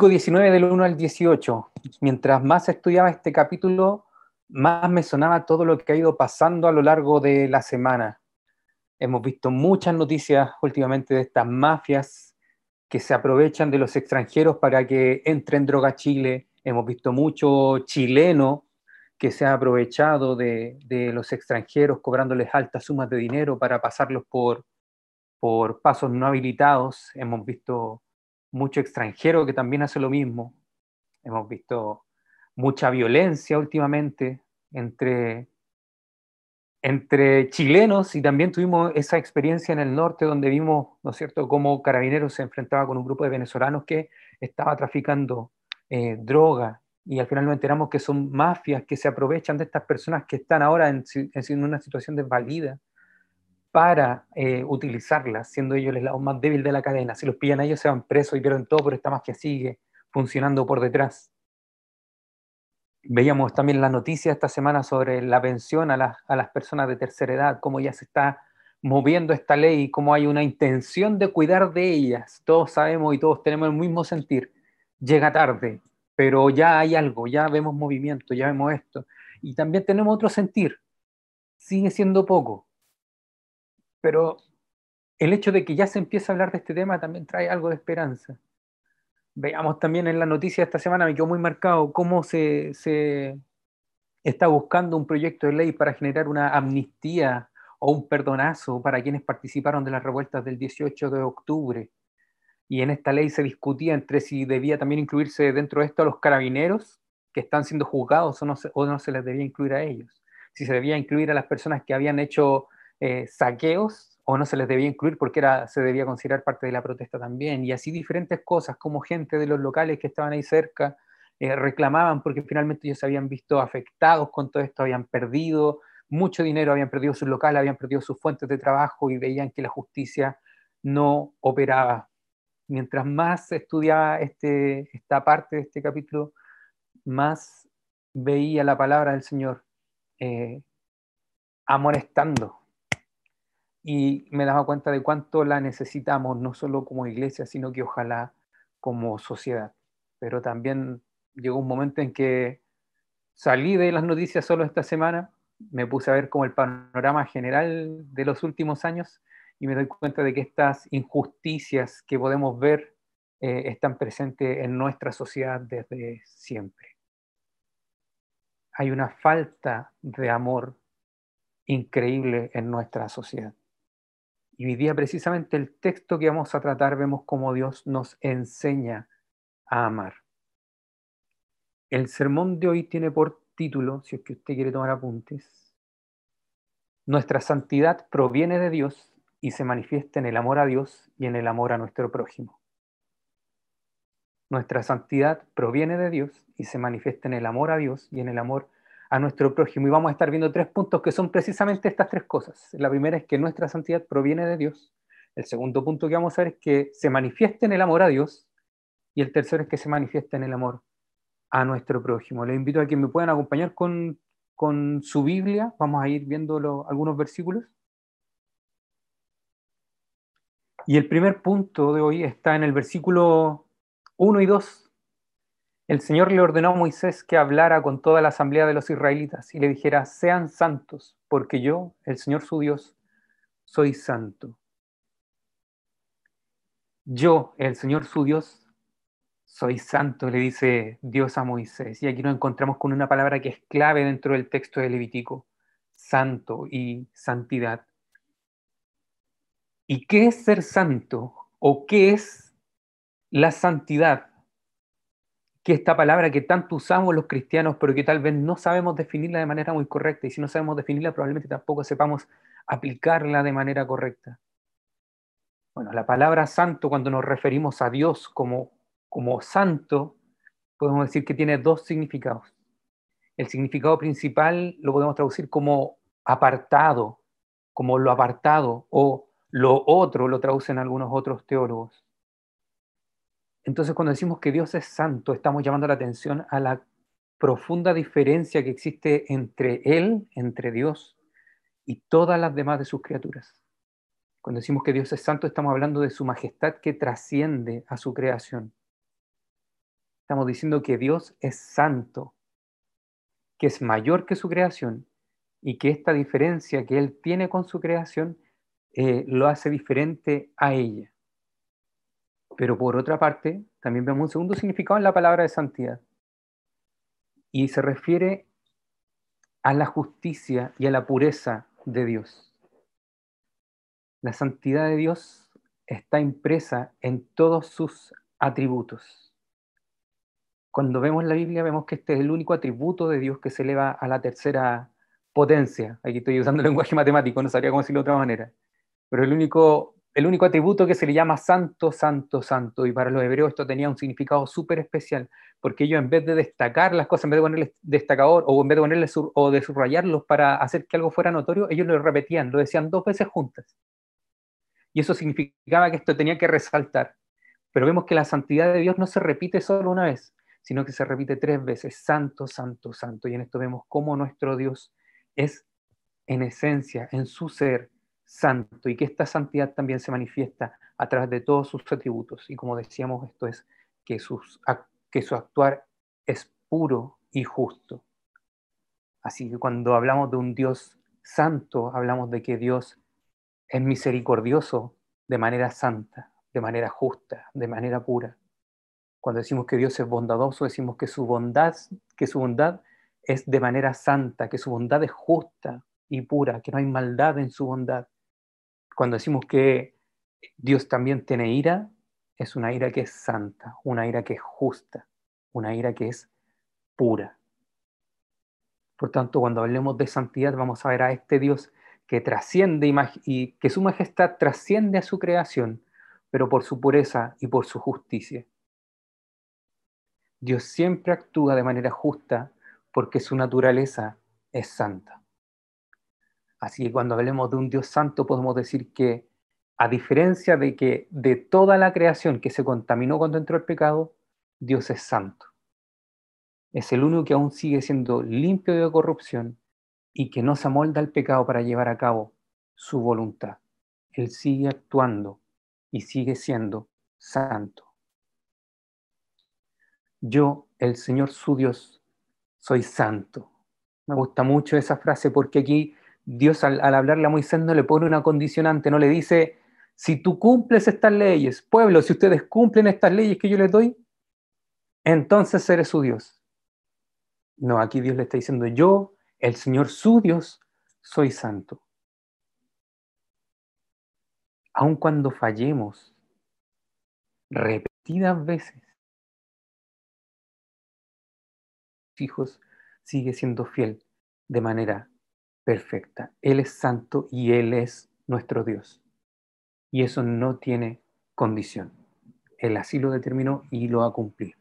Em, Levítico 19 del 1 al 18. Mientras más estudiaba este capítulo, más me sonaba todo lo que ha ido pasando a lo largo de la semana. Hemos visto muchas noticias últimamente de estas mafias que se aprovechan de los extranjeros para que entren droga Chile. Hemos visto mucho chileno que se ha aprovechado de, de los extranjeros cobrándoles altas sumas de dinero para pasarlos por, por pasos no habilitados. Hemos visto mucho extranjero que también hace lo mismo. Hemos visto mucha violencia últimamente entre, entre chilenos y también tuvimos esa experiencia en el norte donde vimos, ¿no es cierto?, cómo Carabineros se enfrentaba con un grupo de venezolanos que estaba traficando eh, droga y al final nos enteramos que son mafias que se aprovechan de estas personas que están ahora en, en una situación desvalida para eh, utilizarlas, siendo ellos el lado más débil de la cadena. Si los pillan a ellos se van presos y pierden todo, pero esta mafia sigue funcionando por detrás. Veíamos también la noticia esta semana sobre la pensión a, a las personas de tercera edad, cómo ya se está moviendo esta ley, cómo hay una intención de cuidar de ellas. Todos sabemos y todos tenemos el mismo sentir. Llega tarde, pero ya hay algo, ya vemos movimiento, ya vemos esto. Y también tenemos otro sentir. Sigue siendo poco, pero el hecho de que ya se empiece a hablar de este tema también trae algo de esperanza. Veamos también en la noticia de esta semana, me quedó muy marcado cómo se, se está buscando un proyecto de ley para generar una amnistía o un perdonazo para quienes participaron de las revueltas del 18 de octubre. Y en esta ley se discutía entre si debía también incluirse dentro de esto a los carabineros que están siendo juzgados o no, o no se les debía incluir a ellos. Si se debía incluir a las personas que habían hecho eh, saqueos o no se les debía incluir porque era, se debía considerar parte de la protesta también. Y así diferentes cosas, como gente de los locales que estaban ahí cerca eh, reclamaban porque finalmente ellos se habían visto afectados con todo esto, habían perdido mucho dinero, habían perdido sus locales, habían perdido sus fuentes de trabajo y veían que la justicia no operaba. Mientras más estudiaba este, esta parte de este capítulo, más veía la palabra del Señor eh, amonestando y me daba cuenta de cuánto la necesitamos, no solo como iglesia, sino que ojalá como sociedad. Pero también llegó un momento en que salí de las noticias solo esta semana, me puse a ver como el panorama general de los últimos años y me doy cuenta de que estas injusticias que podemos ver eh, están presentes en nuestra sociedad desde siempre. Hay una falta de amor increíble en nuestra sociedad. Y hoy día precisamente el texto que vamos a tratar vemos cómo Dios nos enseña a amar. El sermón de hoy tiene por título, si es que usted quiere tomar apuntes, Nuestra santidad proviene de Dios y se manifiesta en el amor a Dios y en el amor a nuestro prójimo. Nuestra santidad proviene de Dios y se manifiesta en el amor a Dios y en el amor a nuestro prójimo. Y vamos a estar viendo tres puntos que son precisamente estas tres cosas. La primera es que nuestra santidad proviene de Dios. El segundo punto que vamos a ver es que se manifieste en el amor a Dios. Y el tercero es que se manifieste en el amor a nuestro prójimo. Les invito a que me puedan acompañar con, con su Biblia. Vamos a ir viendo algunos versículos. Y el primer punto de hoy está en el versículo 1 y 2 el Señor le ordenó a Moisés que hablara con toda la asamblea de los israelitas y le dijera, sean santos, porque yo, el Señor su Dios, soy santo. Yo, el Señor su Dios, soy santo, le dice Dios a Moisés. Y aquí nos encontramos con una palabra que es clave dentro del texto de Levítico, santo y santidad. ¿Y qué es ser santo? ¿O qué es la santidad? Que esta palabra que tanto usamos los cristianos, pero que tal vez no sabemos definirla de manera muy correcta, y si no sabemos definirla, probablemente tampoco sepamos aplicarla de manera correcta. Bueno, la palabra santo, cuando nos referimos a Dios como, como santo, podemos decir que tiene dos significados. El significado principal lo podemos traducir como apartado, como lo apartado, o lo otro, lo traducen algunos otros teólogos. Entonces, cuando decimos que Dios es santo, estamos llamando la atención a la profunda diferencia que existe entre Él, entre Dios y todas las demás de sus criaturas. Cuando decimos que Dios es santo, estamos hablando de su majestad que trasciende a su creación. Estamos diciendo que Dios es santo, que es mayor que su creación y que esta diferencia que Él tiene con su creación eh, lo hace diferente a ella. Pero por otra parte, también vemos un segundo significado en la palabra de santidad. Y se refiere a la justicia y a la pureza de Dios. La santidad de Dios está impresa en todos sus atributos. Cuando vemos la Biblia vemos que este es el único atributo de Dios que se eleva a la tercera potencia. Aquí estoy usando el lenguaje matemático, no sabría cómo decirlo de otra manera. Pero el único, el único atributo que se le llama santo, santo, santo. Y para los hebreos esto tenía un significado súper especial, porque ellos en vez de destacar las cosas, en vez de ponerle destacador o en vez de ponerle o de subrayarlos para hacer que algo fuera notorio, ellos lo repetían, lo decían dos veces juntas. Y eso significaba que esto tenía que resaltar. Pero vemos que la santidad de Dios no se repite solo una vez, sino que se repite tres veces, santo, santo, santo. Y en esto vemos cómo nuestro Dios es en esencia, en su ser, santo y que esta santidad también se manifiesta a través de todos sus atributos. Y como decíamos, esto es que, sus, que su actuar es puro y justo. Así que cuando hablamos de un Dios santo, hablamos de que Dios es misericordioso de manera santa, de manera justa, de manera pura. Cuando decimos que Dios es bondadoso, decimos que su bondad, que su bondad es de manera santa, que su bondad es justa y pura, que no hay maldad en su bondad. Cuando decimos que Dios también tiene ira, es una ira que es santa, una ira que es justa, una ira que es pura. Por tanto, cuando hablemos de santidad, vamos a ver a este Dios que trasciende y que su majestad trasciende a su creación, pero por su pureza y por su justicia. Dios siempre actúa de manera justa porque su naturaleza es santa. Así que cuando hablemos de un Dios santo podemos decir que a diferencia de que de toda la creación que se contaminó cuando entró el pecado, Dios es santo. Es el único que aún sigue siendo limpio de corrupción y que no se amolda al pecado para llevar a cabo su voluntad. Él sigue actuando y sigue siendo santo. Yo, el Señor su Dios, soy santo. Me gusta mucho esa frase porque aquí Dios al, hablarle a Moisés no le pone una condicionante, no le dice, si tú cumples estas leyes, pueblo, si ustedes cumplen estas leyes que yo les doy, entonces seré su Dios. No, aquí Dios le está diciendo, yo, el Señor su Dios, soy santo. Aun cuando fallemos repetidas veces, hijos, sigue siendo fiel de manera perfecta. Él es santo y Él es nuestro Dios. Y eso no tiene condición. Él así lo determinó y lo ha cumplido.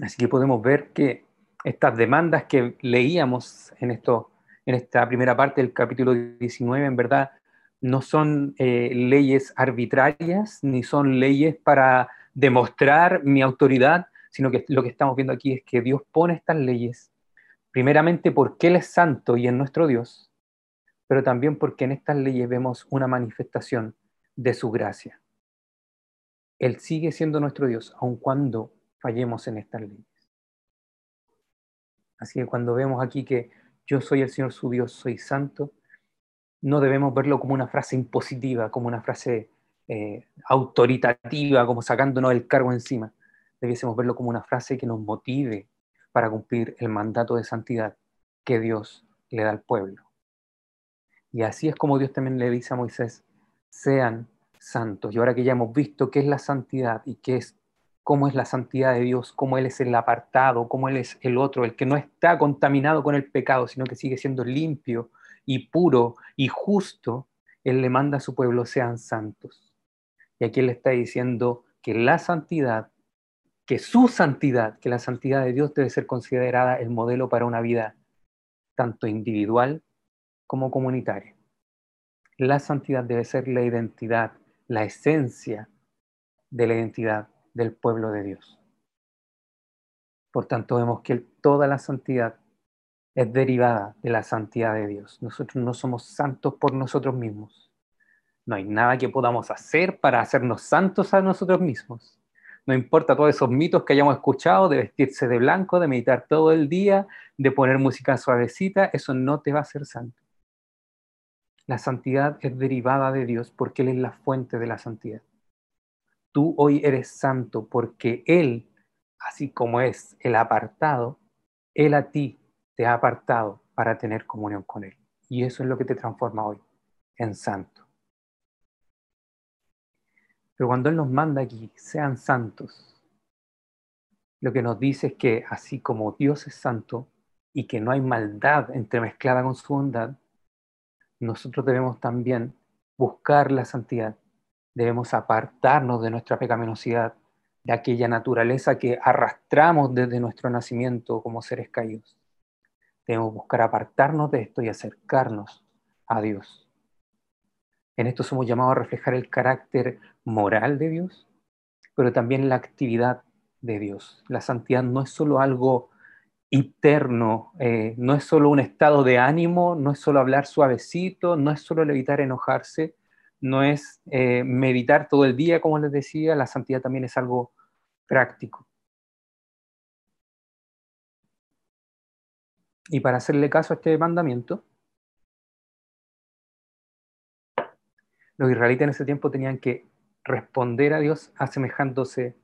Así que podemos ver que estas demandas que leíamos en, esto, en esta primera parte del capítulo 19, en verdad, no son eh, leyes arbitrarias, ni son leyes para demostrar mi autoridad, sino que lo que estamos viendo aquí es que Dios pone estas leyes, primeramente porque Él es santo y es nuestro Dios, pero también porque en estas leyes vemos una manifestación de su gracia. Él sigue siendo nuestro Dios, aun cuando fallemos en estas leyes. Así que cuando vemos aquí que yo soy el Señor su Dios, soy santo, no debemos verlo como una frase impositiva, como una frase eh, autoritativa, como sacándonos el cargo encima. Debiésemos verlo como una frase que nos motive para cumplir el mandato de santidad que Dios le da al pueblo. Y así es como Dios también le dice a Moisés, sean santos. Y ahora que ya hemos visto qué es la santidad y qué es cómo es la santidad de Dios, cómo Él es el apartado, cómo Él es el otro, el que no está contaminado con el pecado, sino que sigue siendo limpio y puro y justo, Él le manda a su pueblo, sean santos. Y aquí Él está diciendo que la santidad, que su santidad, que la santidad de Dios debe ser considerada el modelo para una vida tanto individual como comunitaria. La santidad debe ser la identidad, la esencia de la identidad del pueblo de Dios. Por tanto, vemos que toda la santidad es derivada de la santidad de Dios. Nosotros no somos santos por nosotros mismos. No hay nada que podamos hacer para hacernos santos a nosotros mismos. No importa todos esos mitos que hayamos escuchado de vestirse de blanco, de meditar todo el día, de poner música suavecita, eso no te va a hacer santo. La santidad es derivada de Dios porque Él es la fuente de la santidad. Tú hoy eres santo porque Él, así como es el apartado, Él a ti te ha apartado para tener comunión con Él. Y eso es lo que te transforma hoy en santo. Pero cuando Él nos manda aquí, sean santos, lo que nos dice es que así como Dios es santo y que no hay maldad entremezclada con su bondad, nosotros debemos también buscar la santidad, debemos apartarnos de nuestra pecaminosidad, de aquella naturaleza que arrastramos desde nuestro nacimiento como seres caídos. Debemos buscar apartarnos de esto y acercarnos a Dios. En esto somos llamados a reflejar el carácter moral de Dios, pero también la actividad de Dios. La santidad no es solo algo interno, eh, no es solo un estado de ánimo, no es solo hablar suavecito, no es solo evitar enojarse, no es eh, meditar todo el día, como les decía, la santidad también es algo práctico. Y para hacerle caso a este mandamiento, los israelitas en ese tiempo tenían que responder a Dios asemejándose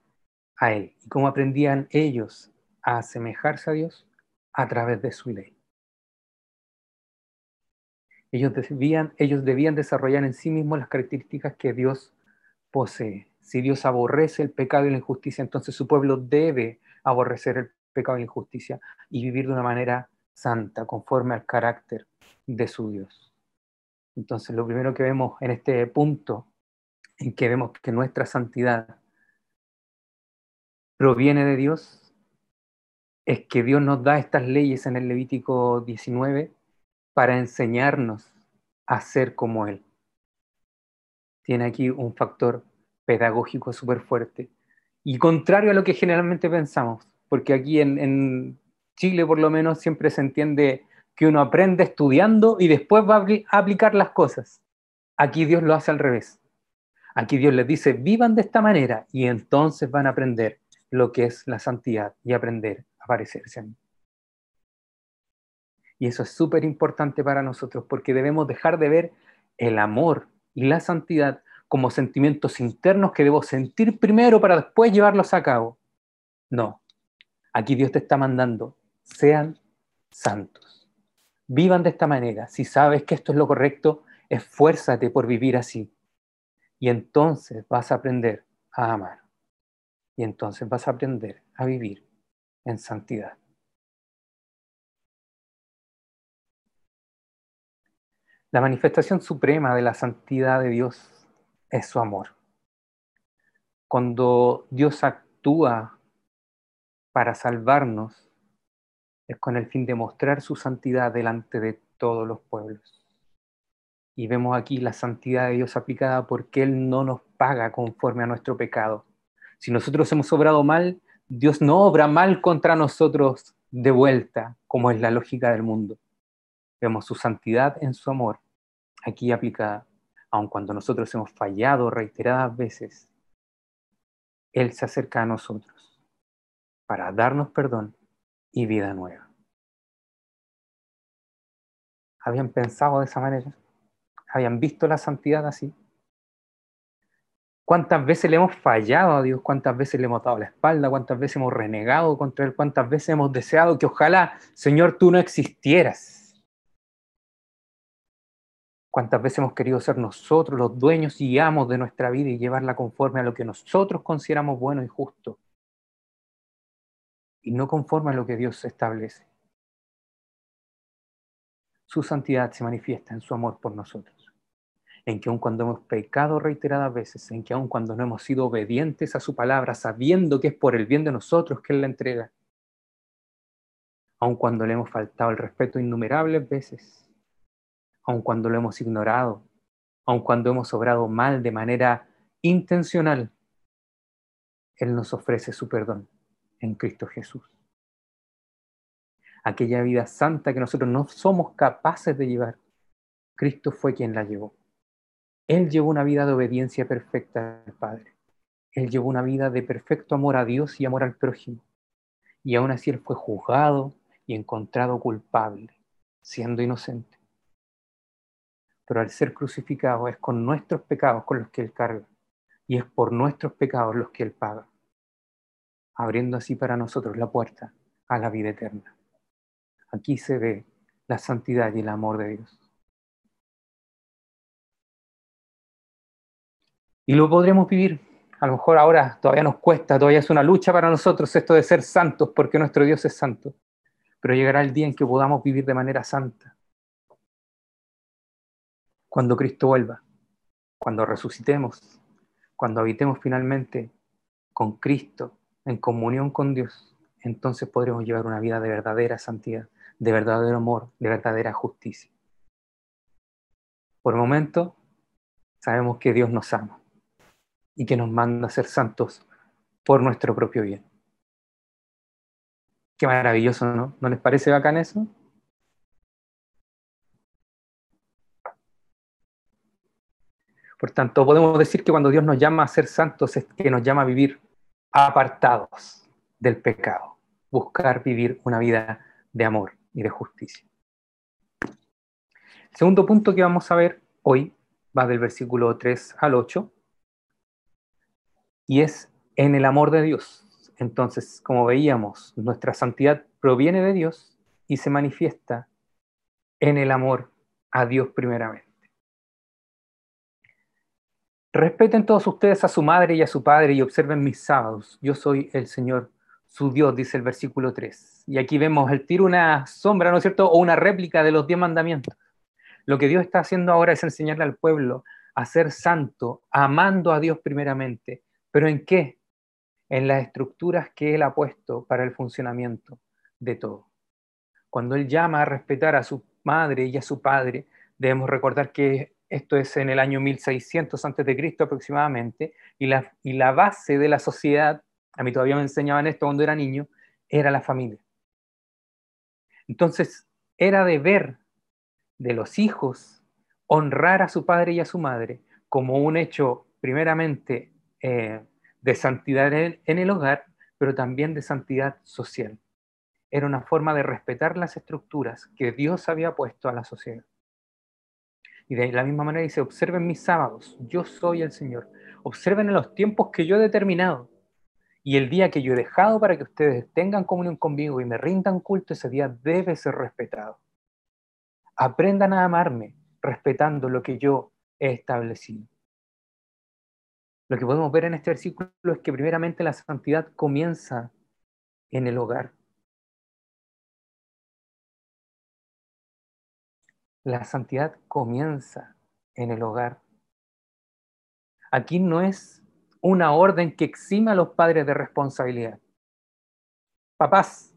a Él. ¿Y cómo aprendían ellos a asemejarse a Dios? A través de su ley. Ellos debían, ellos debían desarrollar en sí mismos las características que Dios posee. Si Dios aborrece el pecado y la injusticia, entonces su pueblo debe aborrecer el pecado y la injusticia y vivir de una manera santa, conforme al carácter de su Dios. Entonces, lo primero que vemos en este punto, en que vemos que nuestra santidad proviene de Dios, es que Dios nos da estas leyes en el Levítico 19 para enseñarnos a ser como Él. Tiene aquí un factor pedagógico súper fuerte y contrario a lo que generalmente pensamos, porque aquí en, en Chile por lo menos siempre se entiende que uno aprende estudiando y después va a aplicar las cosas. Aquí Dios lo hace al revés. Aquí Dios les dice, vivan de esta manera y entonces van a aprender lo que es la santidad y aprender a parecerse a mí. Y eso es súper importante para nosotros porque debemos dejar de ver el amor y la santidad como sentimientos internos que debo sentir primero para después llevarlos a cabo. No, aquí Dios te está mandando, sean santos. Vivan de esta manera. Si sabes que esto es lo correcto, esfuérzate por vivir así. Y entonces vas a aprender a amar. Y entonces vas a aprender a vivir en santidad. La manifestación suprema de la santidad de Dios es su amor. Cuando Dios actúa para salvarnos, es con el fin de mostrar su santidad delante de todos los pueblos. Y vemos aquí la santidad de Dios aplicada porque Él no nos paga conforme a nuestro pecado. Si nosotros hemos obrado mal, Dios no obra mal contra nosotros de vuelta, como es la lógica del mundo. Vemos su santidad en su amor, aquí aplicada, aun cuando nosotros hemos fallado reiteradas veces, Él se acerca a nosotros para darnos perdón y vida nueva. ¿Habían pensado de esa manera? ¿Habían visto la santidad así? ¿Cuántas veces le hemos fallado a Dios? ¿Cuántas veces le hemos dado la espalda? ¿Cuántas veces hemos renegado contra Él? ¿Cuántas veces hemos deseado que ojalá, Señor, tú no existieras? ¿Cuántas veces hemos querido ser nosotros los dueños y amos de nuestra vida y llevarla conforme a lo que nosotros consideramos bueno y justo? y no conforme a lo que Dios establece. Su santidad se manifiesta en su amor por nosotros, en que aun cuando hemos pecado reiteradas veces, en que aun cuando no hemos sido obedientes a su palabra, sabiendo que es por el bien de nosotros que Él la entrega, aun cuando le hemos faltado el respeto innumerables veces, aun cuando lo hemos ignorado, aun cuando hemos obrado mal de manera intencional, Él nos ofrece su perdón en Cristo Jesús. aquella vida santa que nosotros no somos capaces de llevar. Cristo fue quien la llevó. Él llevó una vida de obediencia perfecta al Padre. Él llevó una vida de perfecto amor a Dios y amor al prójimo. Y aún así Él fue juzgado y encontrado culpable, siendo inocente. Pero al ser crucificado es con nuestros pecados con los que Él carga. Y es por nuestros pecados los que Él paga, abriendo así para nosotros la puerta a la vida eterna. Aquí se ve la santidad y el amor de Dios. Y lo podremos vivir. A lo mejor ahora todavía nos cuesta, todavía es una lucha para nosotros esto de ser santos, porque nuestro Dios es santo. Pero llegará el día en que podamos vivir de manera santa. Cuando Cristo vuelva, cuando resucitemos, cuando habitemos finalmente con Cristo en comunión con Dios, entonces podremos llevar una vida de verdadera santidad, de verdadero amor, de verdadera justicia. Por el momento, sabemos que Dios nos ama y que nos manda a ser santos por nuestro propio bien. Qué maravilloso, ¿no? ¿No les parece bacán eso? Por tanto, podemos decir que cuando Dios nos llama a ser santos es que nos llama a vivir apartados del pecado, buscar vivir una vida de amor y de justicia. El segundo punto que vamos a ver hoy va del versículo 3 al 8 y es en el amor de Dios. Entonces, como veíamos, nuestra santidad proviene de Dios y se manifiesta en el amor a Dios primeramente. Respeten todos ustedes a su madre y a su padre y observen mis sábados. Yo soy el Señor, su Dios, dice el versículo 3. Y aquí vemos el tiro una sombra, ¿no es cierto? O una réplica de los diez mandamientos. Lo que Dios está haciendo ahora es enseñarle al pueblo a ser santo, amando a Dios primeramente, ¿Pero en qué? En las estructuras que Él ha puesto para el funcionamiento de todo. Cuando Él llama a respetar a su madre y a su padre, debemos recordar que esto es en el año 1600 a.C. aproximadamente, y la, y la base de la sociedad, a mí todavía me enseñaban esto cuando era niño, era la familia. Entonces, era deber de los hijos honrar a su padre y a su madre como un hecho primeramente eh, de santidad en, el hogar, pero también de santidad social. Era una forma de respetar las estructuras que Dios había puesto a la sociedad. Y de la misma manera dice, observen mis sábados, yo soy el Señor. Observen los tiempos que yo he determinado. Y el día que yo he dejado para que ustedes tengan comunión conmigo y me rindan culto, ese día debe ser respetado. Aprendan a amarme respetando lo que yo he establecido. Lo que podemos ver en este versículo es que primeramente la santidad comienza en el hogar. La santidad comienza en el hogar. Aquí no es una orden que exima a los padres de responsabilidad. Papás,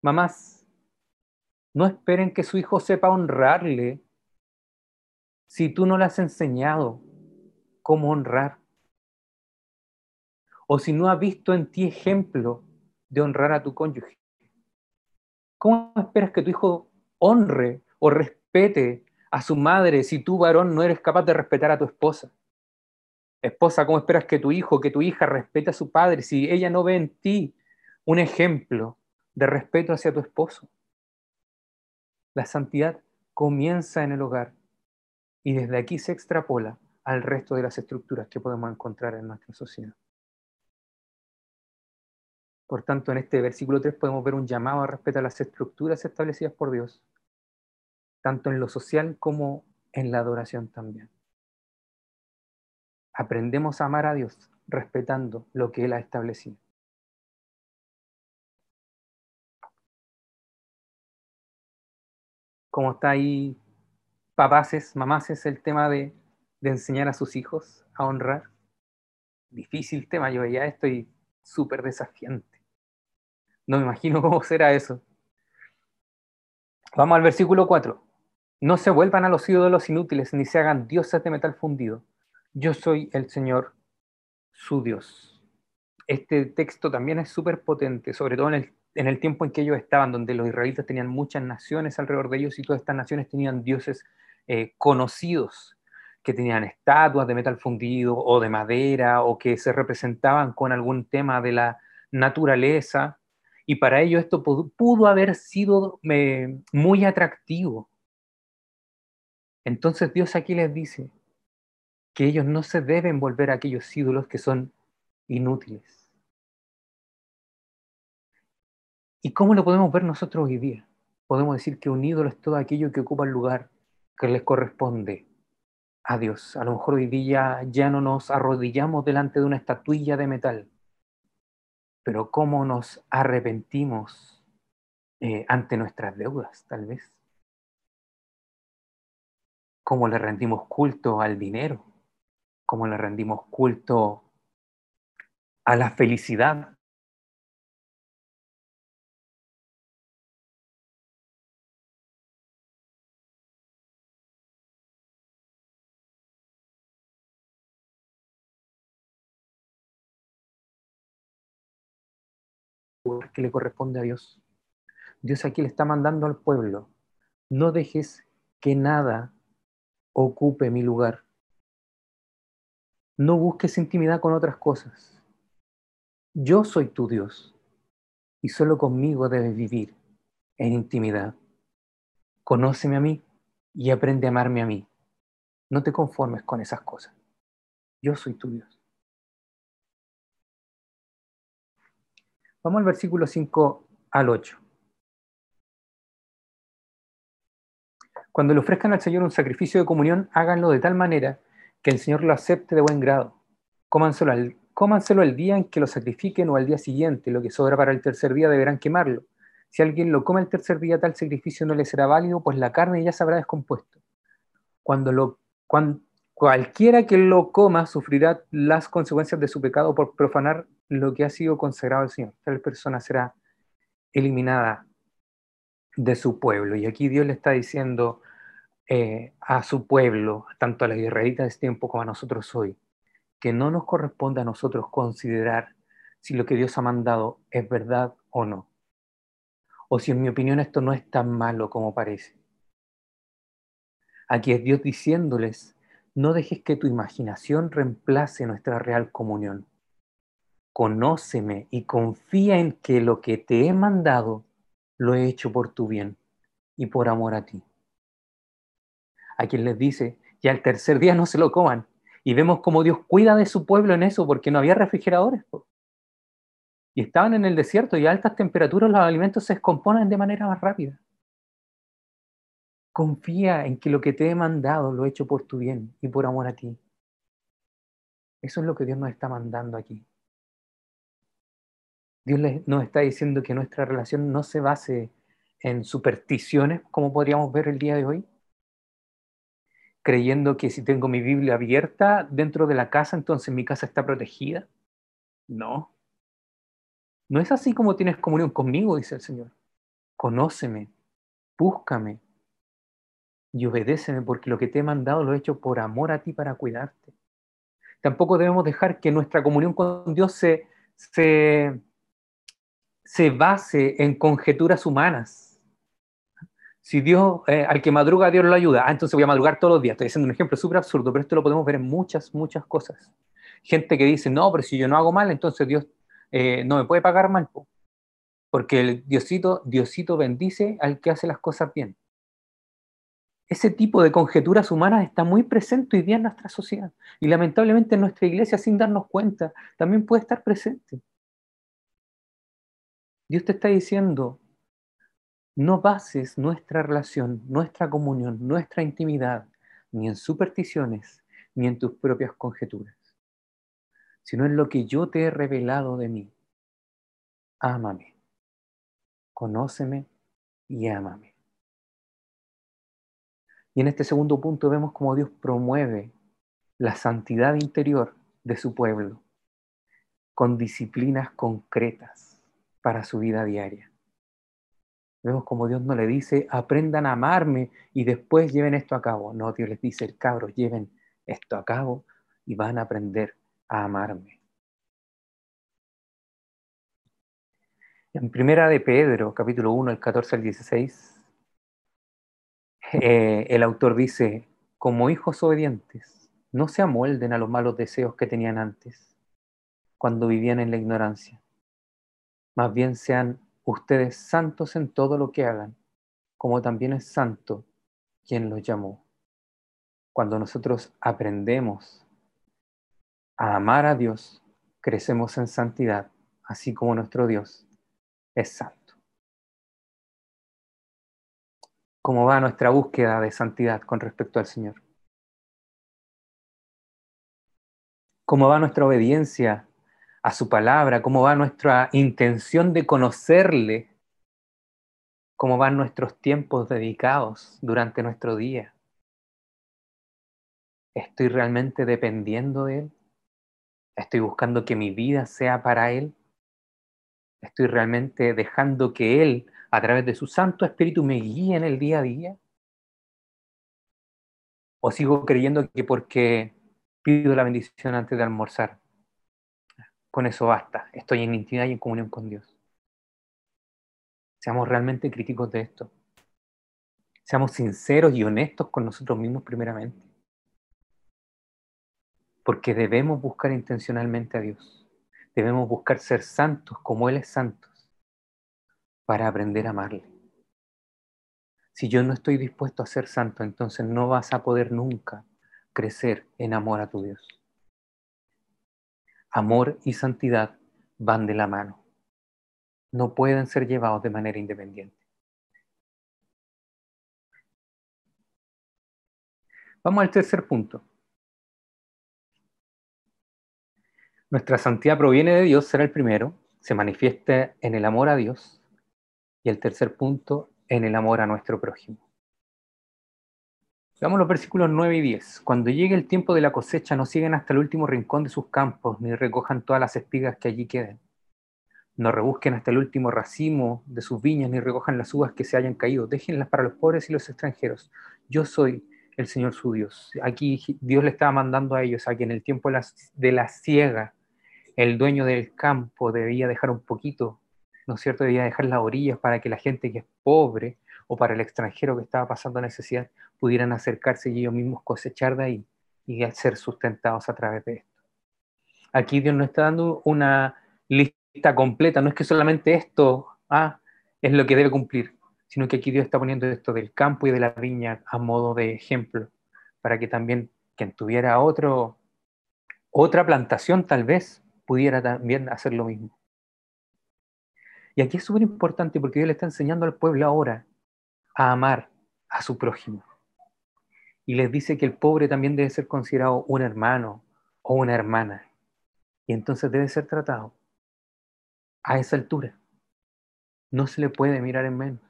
mamás, no esperen que su hijo sepa honrarle si tú no le has enseñado cómo honrar o si no ha visto en ti ejemplo de honrar a tu cónyuge? ¿Cómo esperas que tu hijo honre o respete a su madre si tú, varón, no eres capaz de respetar a tu esposa? Esposa, ¿cómo esperas que tu hijo, que tu hija respete a su padre si ella no ve en ti un ejemplo de respeto hacia tu esposo? La santidad comienza en el hogar y desde aquí se extrapola al resto de las estructuras que podemos encontrar en nuestra sociedad. Por tanto, en este versículo 3 podemos ver un llamado a respetar las estructuras establecidas por Dios, tanto en lo social como en la adoración también. Aprendemos a amar a Dios respetando lo que Él ha establecido. ¿Cómo está ahí, papaces, mamaces, el tema de, de enseñar a sus hijos a honrar? Difícil tema, yo ya estoy súper desafiante. No me imagino cómo será eso. Vamos al versículo 4. No se vuelvan a los ídolos inútiles, ni se hagan dioses de metal fundido. Yo soy el Señor, su Dios. Este texto también es súper potente, sobre todo en el en el tiempo en que ellos estaban, donde los israelitas tenían muchas naciones alrededor de ellos y todas estas naciones tenían dioses eh, conocidos, que tenían estatuas de metal fundido o de madera o que se representaban con algún tema de la naturaleza. Y para ellos esto pudo, haber sido eh, muy atractivo. Entonces Dios aquí les dice que ellos no se deben volver a aquellos ídolos que son inútiles. ¿Y cómo lo podemos ver nosotros hoy día? Podemos decir que un ídolo es todo aquello que ocupa el lugar que les corresponde a Dios. A lo mejor hoy día ya no nos arrodillamos delante de una estatuilla de metal, pero cómo nos arrepentimos eh, ante nuestras deudas, tal vez. Cómo le rendimos culto al dinero, cómo le rendimos culto a la felicidad, que le corresponde a Dios. Dios aquí le está mandando al pueblo, no dejes que nada ocupe mi lugar. No busques intimidad con otras cosas. Yo soy tu Dios y solo conmigo debes vivir en intimidad. Conóceme a mí y aprende a amarme a mí. No te conformes con esas cosas. Yo soy tu Dios. Vamos al versículo 5 al 8. Cuando le ofrezcan al Señor un sacrificio de comunión, háganlo de tal manera que el Señor lo acepte de buen grado. Cómanselo, al, cómanselo el día en que lo sacrifiquen o al día siguiente. Lo que sobra para el tercer día deberán quemarlo. Si alguien lo come el tercer día, tal sacrificio no le será válido, pues la carne ya se habrá descompuesto. Cuando lo, cualquiera que lo coma sufrirá las consecuencias de su pecado por profanar lo que ha sido consagrado al Señor. Tal persona será eliminada de su pueblo. Y aquí Dios le está diciendo eh, a su pueblo, tanto a las israelitas de este tiempo como a nosotros hoy, que no nos corresponde a nosotros considerar si lo que Dios ha mandado es verdad o no. O si en mi opinión esto no es tan malo como parece. Aquí es Dios diciéndoles, no dejes que tu imaginación reemplace nuestra real comunión conóceme y confía en que lo que te he mandado lo he hecho por tu bien y por amor a ti. A quien les dice, y al tercer día no se lo coman. Y vemos cómo Dios cuida de su pueblo en eso, porque no había refrigeradores. Y estaban en el desierto y a altas temperaturas los alimentos se descomponen de manera más rápida. Confía en que lo que te he mandado lo he hecho por tu bien y por amor a ti. Eso es lo que Dios nos está mandando aquí. Dios nos está diciendo que nuestra relación no se base en supersticiones, como podríamos ver el día de hoy, creyendo que si tengo mi Biblia abierta dentro de la casa, entonces mi casa está protegida. No. No es así como tienes comunión conmigo, dice el Señor. Conóceme, búscame y obedéceme porque lo que te he mandado lo he hecho por amor a ti para cuidarte. Tampoco debemos dejar que nuestra comunión con Dios se, se se base en conjeturas humanas. Si Dios, eh, al que madruga, Dios lo ayuda, ah, entonces voy a madrugar todos los días. Estoy haciendo un ejemplo súper absurdo, pero esto lo podemos ver en muchas, muchas cosas. Gente que dice, no, pero si yo no hago mal, entonces Dios eh, no me puede pagar mal. Porque el Diosito, Diosito bendice al que hace las cosas bien. Ese tipo de conjeturas humanas está muy presente hoy día en nuestra sociedad. Y lamentablemente en nuestra iglesia, sin darnos cuenta, también puede estar presente. Dios te está diciendo, no bases nuestra relación, nuestra comunión, nuestra intimidad, ni en supersticiones, ni en tus propias conjeturas, sino en lo que yo te he revelado de mí. Ámame, conóceme y ámame. Y en este segundo punto vemos cómo Dios promueve la santidad interior de su pueblo con disciplinas concretas para su vida diaria. Vemos como Dios no le dice, aprendan a amarme y después lleven esto a cabo. No, Dios les dice, cabros, lleven esto a cabo y van a aprender a amarme. En primera de Pedro, capítulo 1, el 14 al 16, eh, el autor dice, como hijos obedientes, no se amolden a los malos deseos que tenían antes, cuando vivían en la ignorancia. Más bien sean ustedes santos en todo lo que hagan, como también es santo quien los llamó. Cuando nosotros aprendemos a amar a Dios, crecemos en santidad, así como nuestro Dios es santo. ¿Cómo va nuestra búsqueda de santidad con respecto al Señor? ¿Cómo va nuestra obediencia a su palabra? ¿Cómo va nuestra intención de conocerle? ¿Cómo van nuestros tiempos dedicados durante nuestro día? ¿Estoy realmente dependiendo de Él? ¿Estoy buscando que mi vida sea para Él? ¿Estoy realmente dejando que Él, a través de su Santo Espíritu, me guíe en el día a día? ¿O sigo creyendo que porque pido la bendición antes de almorzar, con eso basta, estoy en intimidad y en comunión con Dios? Seamos realmente críticos de esto. Seamos sinceros y honestos con nosotros mismos primeramente. Porque debemos buscar intencionalmente a Dios Debemos buscar ser santos como Él es santo para aprender a amarle. Si yo no estoy dispuesto a ser santo, entonces no vas a poder nunca crecer en amor a tu Dios. Amor y santidad van de la mano. No pueden ser llevados de manera independiente. Vamos al tercer punto. Nuestra santidad proviene de Dios, será el primero, se manifiesta en el amor a Dios. Y el tercer punto, en el amor a nuestro prójimo. Veamos los versículos 9 y 10. Cuando llegue el tiempo de la cosecha, no siguen hasta el último rincón de sus campos, ni recojan todas las espigas que allí queden. No rebusquen hasta el último racimo de sus viñas, ni recojan las uvas que se hayan caído. Déjenlas para los pobres y los extranjeros. Yo soy el Señor su Dios. Aquí Dios le estaba mandando a ellos a que en el tiempo de la, siega el dueño del campo debía dejar un poquito, ¿no es cierto? Debía dejar las orillas para que la gente que es pobre o para el extranjero que estaba pasando necesidad pudieran acercarse y ellos mismos cosechar de ahí y ser sustentados a través de esto. Aquí Dios nos está dando una lista completa, no es que solamente esto ah, es lo que debe cumplir, sino que aquí Dios está poniendo esto del campo y de la viña a modo de ejemplo, para que también quien tuviera otro, otra plantación tal vez pudiera también hacer lo mismo. Y aquí es súper importante porque Dios le está enseñando al pueblo ahora a amar a su prójimo. Y les dice que el pobre también debe ser considerado un hermano o una hermana. Y entonces debe ser tratado a esa altura. No se le puede mirar en menos.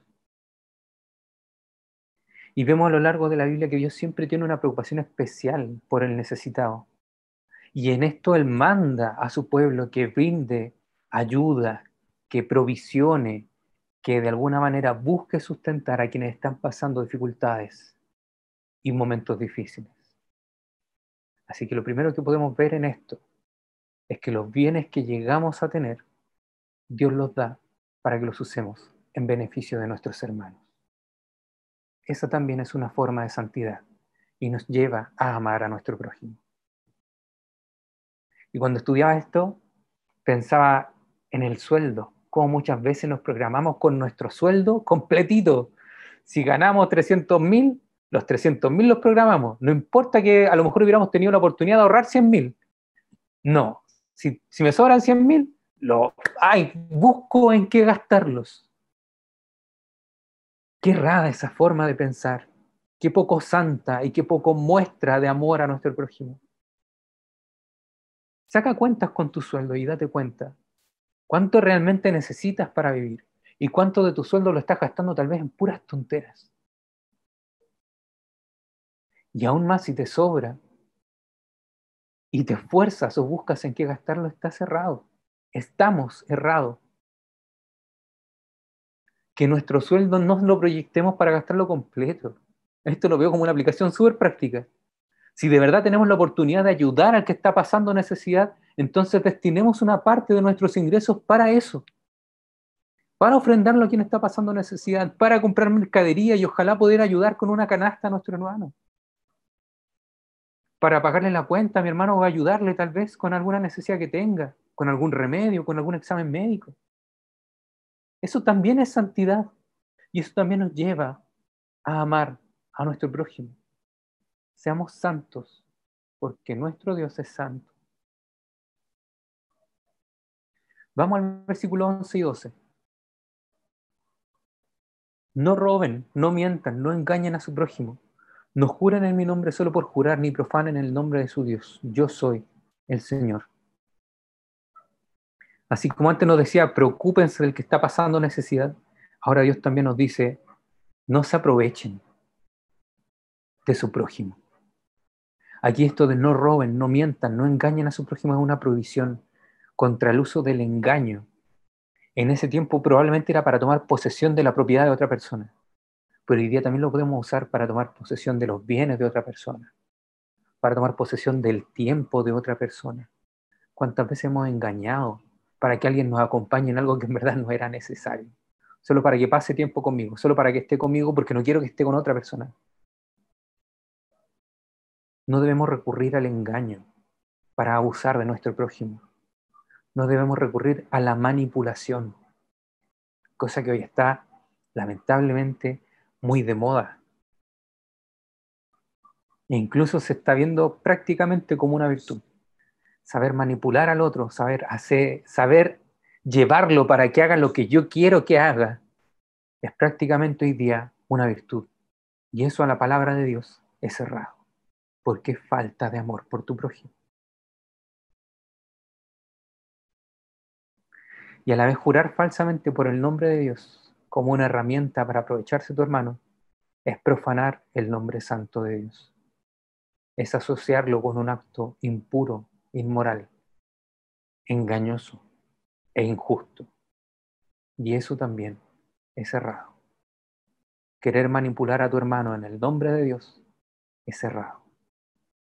Y vemos a lo largo de la Biblia que Dios siempre tiene una preocupación especial por el necesitado. Y en esto Él manda a su pueblo que brinde ayuda, que provisione, que de alguna manera busque sustentar a quienes están pasando dificultades y momentos difíciles. Así que lo primero que podemos ver en esto es que los bienes que llegamos a tener, Dios los da para que los usemos en beneficio de nuestros hermanos. Esa también es una forma de santidad y nos lleva a amar a nuestro prójimo. Y cuando estudiaba esto, pensaba en el sueldo, como muchas veces nos programamos con nuestro sueldo completito. Si ganamos 300 mil, los 300 mil los programamos. No importa que a lo mejor hubiéramos tenido la oportunidad de ahorrar 100 mil. No, si, me sobran 100 mil, lo, ay, busco en qué gastarlos. Qué rara esa forma de pensar. Qué poco santa y qué poco muestra de amor a nuestro prójimo. Saca cuentas con tu sueldo y date cuenta cuánto realmente necesitas para vivir y cuánto de tu sueldo lo estás gastando tal vez en puras tonteras. Y aún más si te sobra y te esfuerzas o buscas en qué gastarlo, estás errado. Estamos errados. Que nuestro sueldo no lo proyectemos para gastarlo completo. Esto lo veo como una aplicación súper práctica. Si de verdad tenemos la oportunidad de ayudar al que está pasando necesidad, entonces destinemos una parte de nuestros ingresos para eso. para ofrendarlo a quien está pasando necesidad, para comprar mercadería y ojalá poder ayudar con una canasta a nuestro hermano. Para pagarle la cuenta a mi hermano o ayudarle tal vez con alguna necesidad que tenga, con algún remedio, con algún examen médico. Eso también es santidad y eso también nos lleva a amar a nuestro prójimo. Seamos santos porque nuestro Dios es santo. Vamos al versículo 11 y 12. No roben, no mientan, no engañen a su prójimo. No juren en mi nombre solo por jurar, ni profanen el nombre de su Dios. Yo soy el Señor. Así como antes nos decía, preocúpense del que está pasando necesidad, ahora Dios también nos dice, no se aprovechen de su prójimo. Aquí esto de no roben, no mientan, no engañen a su prójimo es una prohibición contra el uso del engaño en ese tiempo probablemente era para tomar posesión de la propiedad de otra persona, pero hoy día también lo podemos usar para tomar posesión de los bienes de otra persona, para tomar posesión del tiempo de otra persona. ¿Cuántas veces hemos engañado para que alguien nos acompañe en algo que en verdad no era necesario? Solo para que pase tiempo conmigo, solo para que esté conmigo porque no quiero que esté con otra persona. No debemos recurrir al engaño para abusar de nuestro prójimo no debemos recurrir a la manipulación, cosa que hoy está lamentablemente muy de moda. E incluso se está viendo prácticamente como una virtud. Saber manipular al otro, saber hacer, saber llevarlo para que haga lo que yo quiero que haga, es prácticamente hoy día una virtud. Y eso a la palabra de Dios es cerrado, porque falta de amor por tu prójimo. y a la vez jurar falsamente por el nombre de Dios como una herramienta para aprovecharse tu hermano, es profanar el nombre santo de Dios. Es asociarlo con un acto impuro, inmoral, engañoso e injusto. Y eso también es errado. Querer manipular a tu hermano en el nombre de Dios es errado.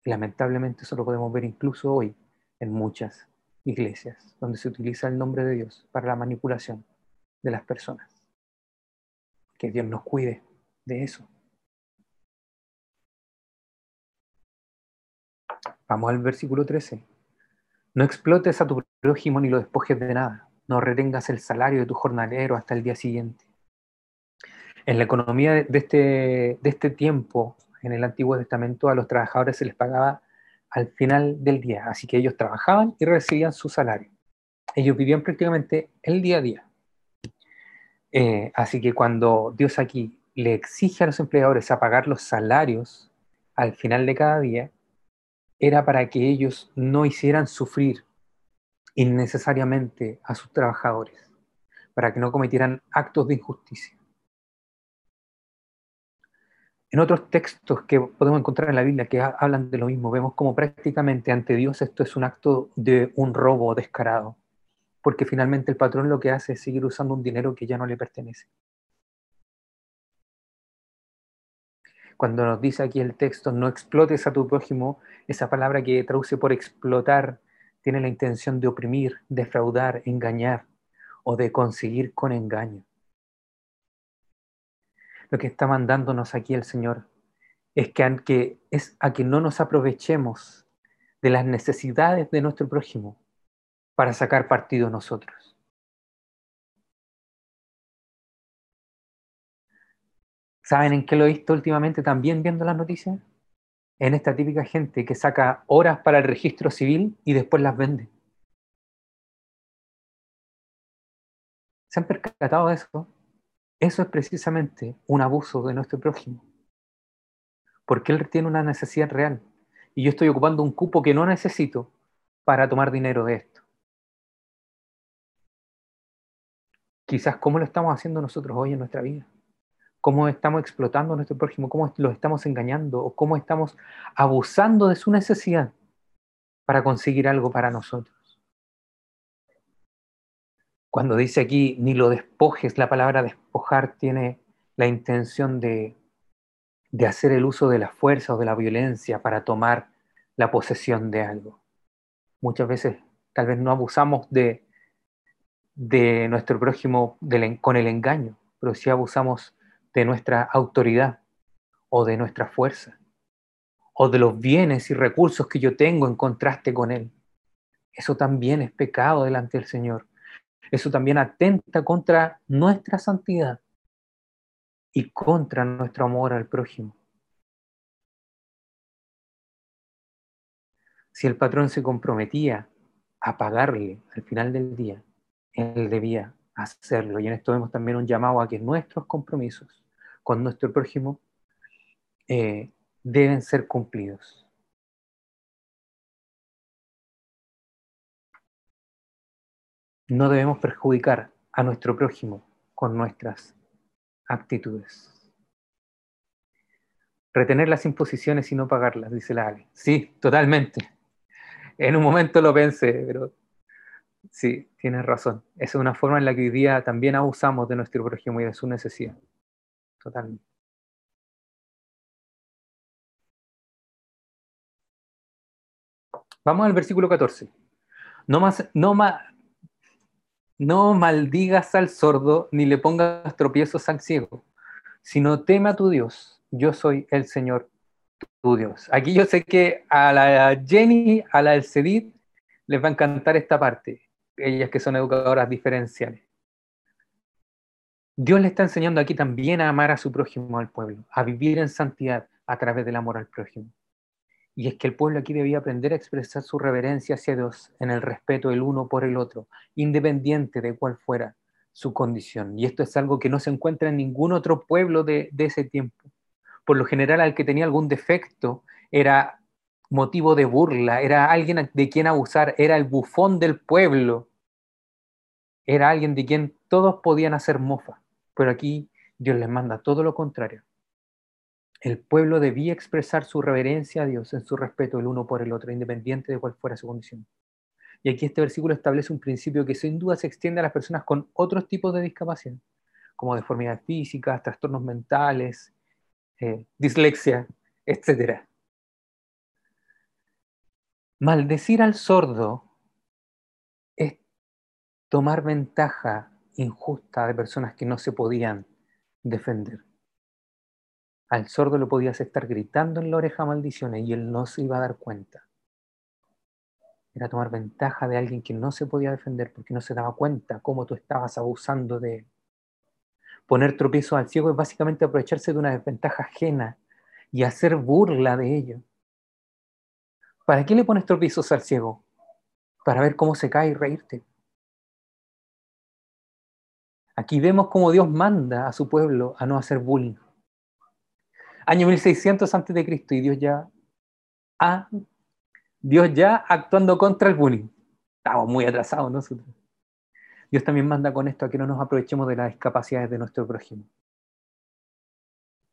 Lamentablemente eso lo podemos ver incluso hoy en muchas iglesias donde se utiliza el nombre de Dios para la manipulación de las personas. Que Dios nos cuide de eso. Vamos al versículo 13. No explotes a tu prójimo ni lo despojes de nada. No retengas el salario de tu jornalero hasta el día siguiente. En la economía de este, de este tiempo, en el Antiguo Testamento, a los trabajadores se les pagaba al final del día. Así que ellos trabajaban y recibían su salario. Ellos vivían prácticamente el día a día. Eh, así que cuando Dios aquí le exige a los empleadores a pagar los salarios al final de cada día, era para que ellos no hicieran sufrir innecesariamente a sus trabajadores, para que no cometieran actos de injusticia. En otros textos que podemos encontrar en la Biblia que hablan de lo mismo, vemos como prácticamente ante Dios esto es un acto de un robo descarado, porque finalmente el patrón lo que hace es seguir usando un dinero que ya no le pertenece. Cuando nos dice aquí el texto, no explotes a tu prójimo, esa palabra que traduce por explotar tiene la intención de oprimir, defraudar, engañar o de conseguir con engaño. Lo que está mandándonos aquí el Señor es que, es a que no nos aprovechemos de las necesidades de nuestro prójimo para sacar partido nosotros. ¿Saben en qué lo he visto últimamente también viendo las noticias? En esta típica gente que saca horas para el registro civil y después las vende. ¿Se han percatado de eso? Eso es precisamente un abuso de nuestro prójimo. Porque él tiene una necesidad real y yo estoy ocupando un cupo que no necesito para tomar dinero de esto. Quizás cómo lo estamos haciendo nosotros hoy en nuestra vida. Cómo estamos explotando a nuestro prójimo, cómo lo estamos engañando o cómo estamos abusando de su necesidad para conseguir algo para nosotros. Cuando dice aquí, ni lo despojes, la palabra despojar tiene la intención de, de hacer el uso de la fuerza o de la violencia para tomar la posesión de algo. Muchas veces tal vez no abusamos de, de nuestro prójimo con el engaño, pero si abusamos de nuestra autoridad o de nuestra fuerza o de los bienes y recursos que yo tengo en contraste con Él. Eso también es pecado delante del Señor. Eso también atenta contra nuestra santidad y contra nuestro amor al prójimo. Si el patrón se comprometía a pagarle al final del día, él debía hacerlo. Y en esto vemos también un llamado a que nuestros compromisos con nuestro prójimo eh, deben ser cumplidos. No debemos perjudicar a nuestro prójimo con nuestras actitudes. Retener las imposiciones y no pagarlas, dice la Ale. Sí, totalmente. En un momento lo pensé, pero sí, tienes razón. Esa es una forma en la que hoy día también abusamos de nuestro prójimo y de su necesidad. Totalmente. Vamos al versículo 14. No, más, no, no maldigas al sordo ni le pongas tropiezos al ciego, sino teme a tu Dios. Yo soy el Señor tu Dios. Aquí yo sé que a la Jenny, a la del Cedid, les va a encantar esta parte, ellas que son educadoras diferenciales. Dios le está enseñando aquí también a amar a su prójimo, al pueblo, a vivir en santidad a través del amor al prójimo. Y es que el pueblo aquí debía aprender a expresar su reverencia hacia Dios en el respeto el uno por el otro, independiente de cuál fuera su condición. Y esto es algo que no se encuentra en ningún otro pueblo de, de ese tiempo. Por lo general, al que tenía algún defecto era motivo de burla, era alguien de quien abusar, era el bufón del pueblo, era alguien de quien todos podían hacer mofa. Pero aquí Dios les manda todo lo contrario el pueblo debía expresar su reverencia a Dios en su respeto el uno por el otro, independiente de cuál fuera su condición. Y aquí este versículo establece un principio que sin duda se extiende a las personas con otros tipos de discapacidad, como deformidades físicas, trastornos mentales, eh, dislexia, etc. Maldecir al sordo es tomar ventaja injusta de personas que no se podían defender. Al sordo le podías estar gritando en la oreja maldiciones y él no se iba a dar cuenta. Era tomar ventaja de alguien que no se podía defender porque no se daba cuenta cómo tú estabas abusando de él. Poner tropiezos al ciego es básicamente aprovecharse de una desventaja ajena y hacer burla de ello. ¿Para qué le pones tropiezos al ciego? Para ver cómo se cae y reírte. Aquí vemos cómo Dios manda a su pueblo a no hacer bullying año 1600 antes de Cristo y Dios ya, Dios ya actuando contra el bullying. Estamos muy atrasados nosotros. Dios también manda con esto a que no nos aprovechemos de las discapacidades de nuestro prójimo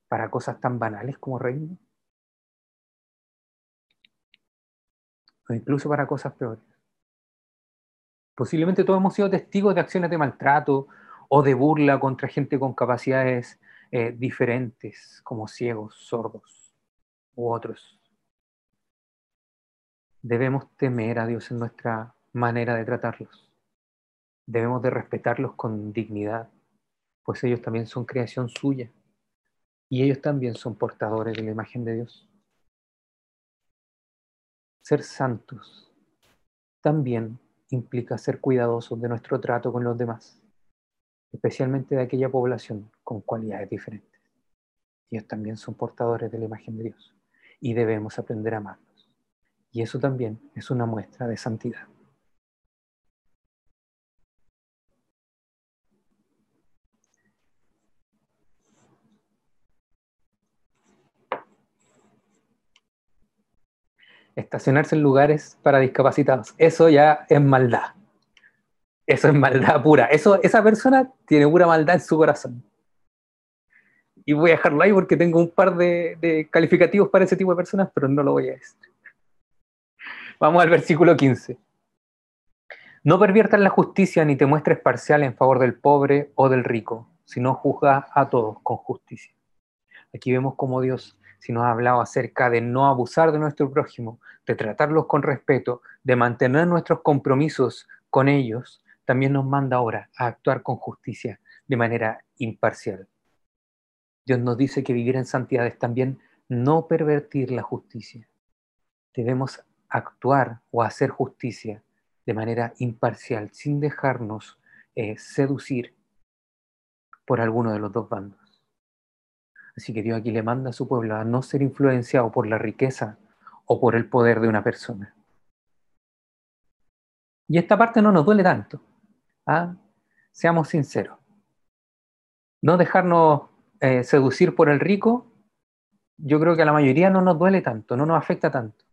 para cosas tan banales como reino o incluso para cosas peores. Posiblemente todos hemos sido testigos de acciones de maltrato o de burla contra gente con capacidades eh, diferentes, como ciegos, sordos u otros. Debemos temer a Dios en nuestra manera de tratarlos. Debemos de respetarlos con dignidad, pues ellos también son creación suya y ellos también son portadores de la imagen de Dios. Ser santos también implica ser cuidadosos de nuestro trato con los demás especialmente de aquella población con cualidades diferentes. Ellos también son portadores de la imagen de Dios y debemos aprender a amarlos. Y eso también es una muestra de santidad. Estacionarse en lugares para discapacitados, eso ya es maldad. Eso es maldad pura. Eso, esa persona tiene pura maldad en su corazón. Y voy a dejarlo ahí porque tengo un par de, calificativos para ese tipo de personas, pero no lo voy a decir. Vamos al versículo 15. No perviertas la justicia ni te muestres parcial en favor del pobre o del rico, sino juzga a todos con justicia. Aquí vemos cómo Dios, si nos ha hablado acerca de no abusar de nuestro prójimo, de tratarlos con respeto, de mantener nuestros compromisos con ellos, también nos manda ahora a actuar con justicia de manera imparcial. Dios nos dice que vivir en santidad es también no pervertir la justicia. Debemos actuar o hacer justicia de manera imparcial, sin dejarnos eh, seducir por alguno de los dos bandos. Así que Dios aquí le manda a su pueblo a no ser influenciado por la riqueza o por el poder de una persona. Y esta parte no nos duele tanto. ¿Ah? Seamos sinceros. No dejarnos eh, seducir por el rico, yo creo que a la mayoría no nos duele tanto, no nos afecta tanto.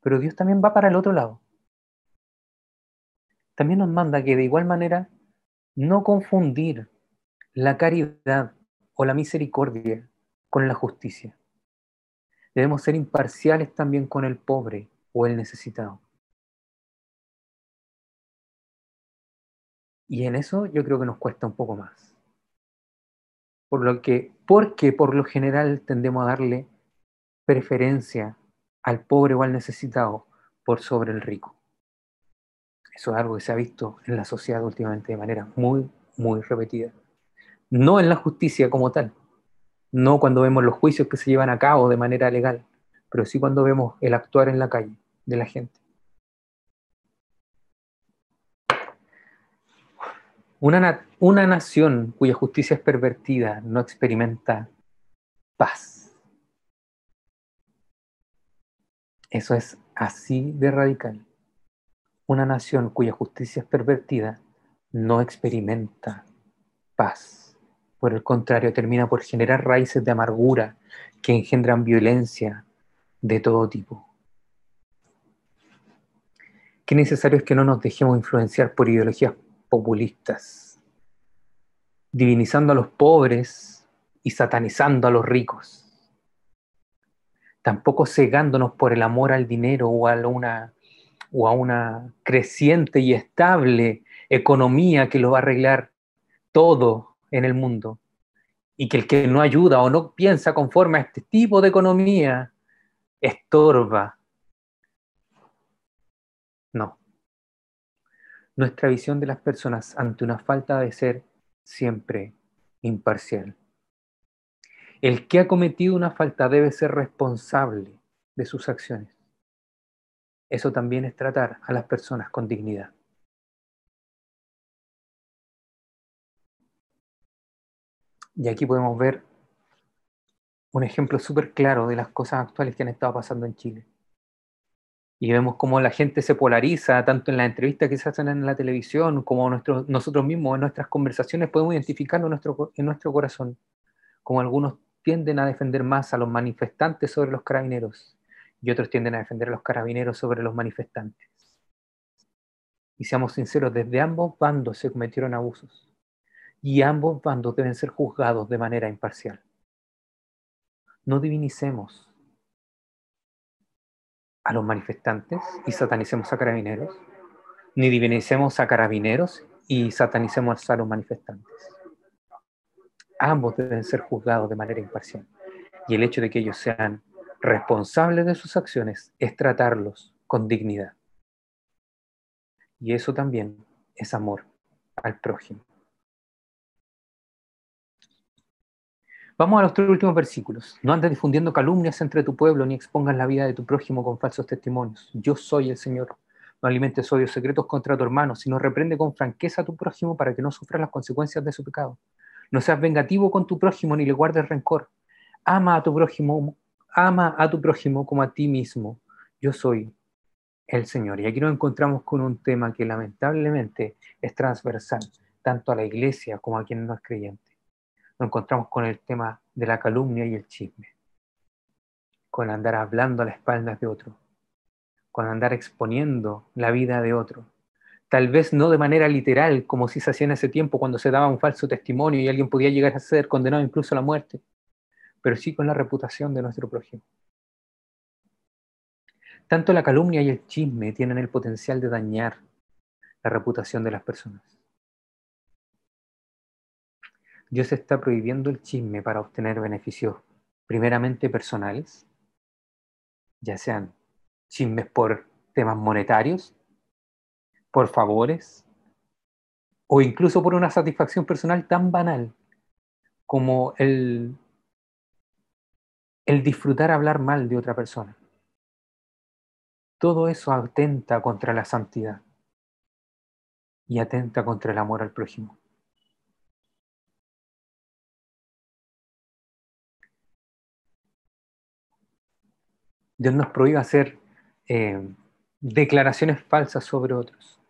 Pero Dios también va para el otro lado. También nos manda que de igual manera no confundir la caridad o la misericordia con la justicia. Debemos ser imparciales también con el pobre o el necesitado. Y en eso yo creo que nos cuesta un poco más. Por lo que, porque por lo general tendemos a darle preferencia al pobre o al necesitado por sobre el rico. Eso es algo que se ha visto en la sociedad últimamente de manera muy, muy repetida. No en la justicia como tal, no cuando vemos los juicios que se llevan a cabo de manera legal, pero sí cuando vemos el actuar en la calle de la gente. Una, una nación cuya justicia es pervertida no experimenta paz. Eso es así de radical. Una nación cuya justicia es pervertida no experimenta paz. Por el contrario, termina por generar raíces de amargura que engendran violencia de todo tipo. Qué necesario es que no nos dejemos influenciar por ideologías populistas, divinizando a los pobres y satanizando a los ricos. Tampoco cegándonos por el amor al dinero o a una, creciente y estable economía que lo va a arreglar todo en el mundo. Y que el que no ayuda o no piensa conforme a este tipo de economía estorba. No nuestra visión de las personas ante una falta de ser siempre imparcial. El que ha cometido una falta debe ser responsable de sus acciones. Eso también es tratar a las personas con dignidad. Y aquí podemos ver un ejemplo súper claro de las cosas actuales que han estado pasando en Chile y vemos cómo la gente se polariza, tanto en las entrevistas que se hacen en la televisión, como nosotros mismos en nuestras conversaciones podemos identificarlo en nuestro, en nuestro corazón, como algunos tienden a defender más a los manifestantes sobre los carabineros y otros tienden a defender a los carabineros sobre los manifestantes. Y seamos sinceros, desde ambos bandos se cometieron abusos y ambos bandos deben ser juzgados de manera imparcial. No divinicemos a los manifestantes y satanicemos a carabineros, ni divinicemos a carabineros y satanicemos a los manifestantes. Ambos deben ser juzgados de manera imparcial. Y el hecho de que ellos sean responsables de sus acciones es tratarlos con dignidad. Y eso también es amor al prójimo. Vamos a los tres últimos versículos. No andes difundiendo calumnias entre tu pueblo, ni expongas la vida de tu prójimo con falsos testimonios. Yo soy el Señor. No alimentes odios secretos contra tu hermano, sino reprende con franqueza a tu prójimo para que no sufra las consecuencias de su pecado. No seas vengativo con tu prójimo, ni le guardes rencor. Ama a tu prójimo, ama a tu prójimo como a ti mismo. Yo soy el Señor. Y aquí nos encontramos con un tema que lamentablemente es transversal, tanto a la iglesia como a quien no es creyente nos encontramos con el tema de la calumnia y el chisme, con andar hablando a las espaldas de otro, con andar exponiendo la vida de otro. Tal vez no de manera literal, como si se hacía en ese tiempo cuando se daba un falso testimonio y alguien podía llegar a ser condenado incluso a la muerte, pero sí con la reputación de nuestro prójimo. Tanto la calumnia y el chisme tienen el potencial de dañar la reputación de las personas. Dios está prohibiendo el chisme para obtener beneficios primeramente personales, ya sean chismes por temas monetarios, por favores, o incluso por una satisfacción personal tan banal como el, el disfrutar hablar mal de otra persona. Todo eso atenta contra la santidad y atenta contra el amor al prójimo. Dios nos prohíbe hacer eh, declaraciones falsas sobre otros.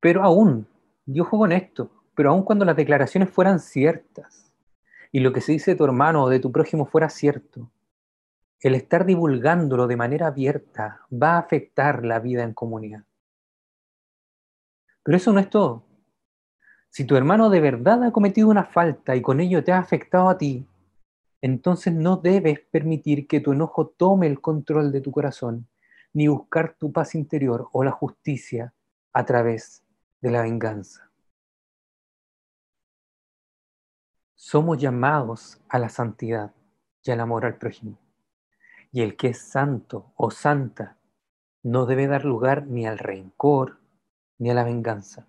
Pero aún, yo juego con esto, pero aún cuando las declaraciones fueran ciertas y lo que se dice de tu hermano o de tu prójimo fuera cierto, el estar divulgándolo de manera abierta va a afectar la vida en comunidad. Pero eso no es todo. Si tu hermano de verdad ha cometido una falta y con ello te ha afectado a ti, entonces no debes permitir que tu enojo tome el control de tu corazón, ni buscar tu paz interior o la justicia a través de la venganza. Somos llamados a la santidad y al amor al prójimo. Y el que es santo o santa no debe dar lugar ni al rencor ni a la venganza.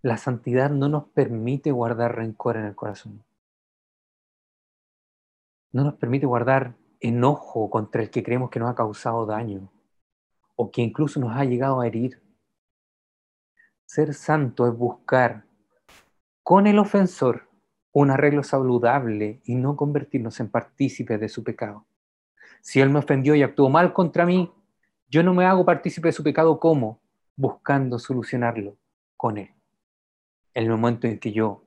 La santidad no nos permite guardar rencor en el corazón no nos permite guardar enojo contra el que creemos que nos ha causado daño o que incluso nos ha llegado a herir. Ser santo es buscar con el ofensor un arreglo saludable y no convertirnos en partícipes de su pecado. Si él me ofendió y actuó mal contra mí, yo no me hago partícipe de su pecado como buscando solucionarlo con él. En el momento en que yo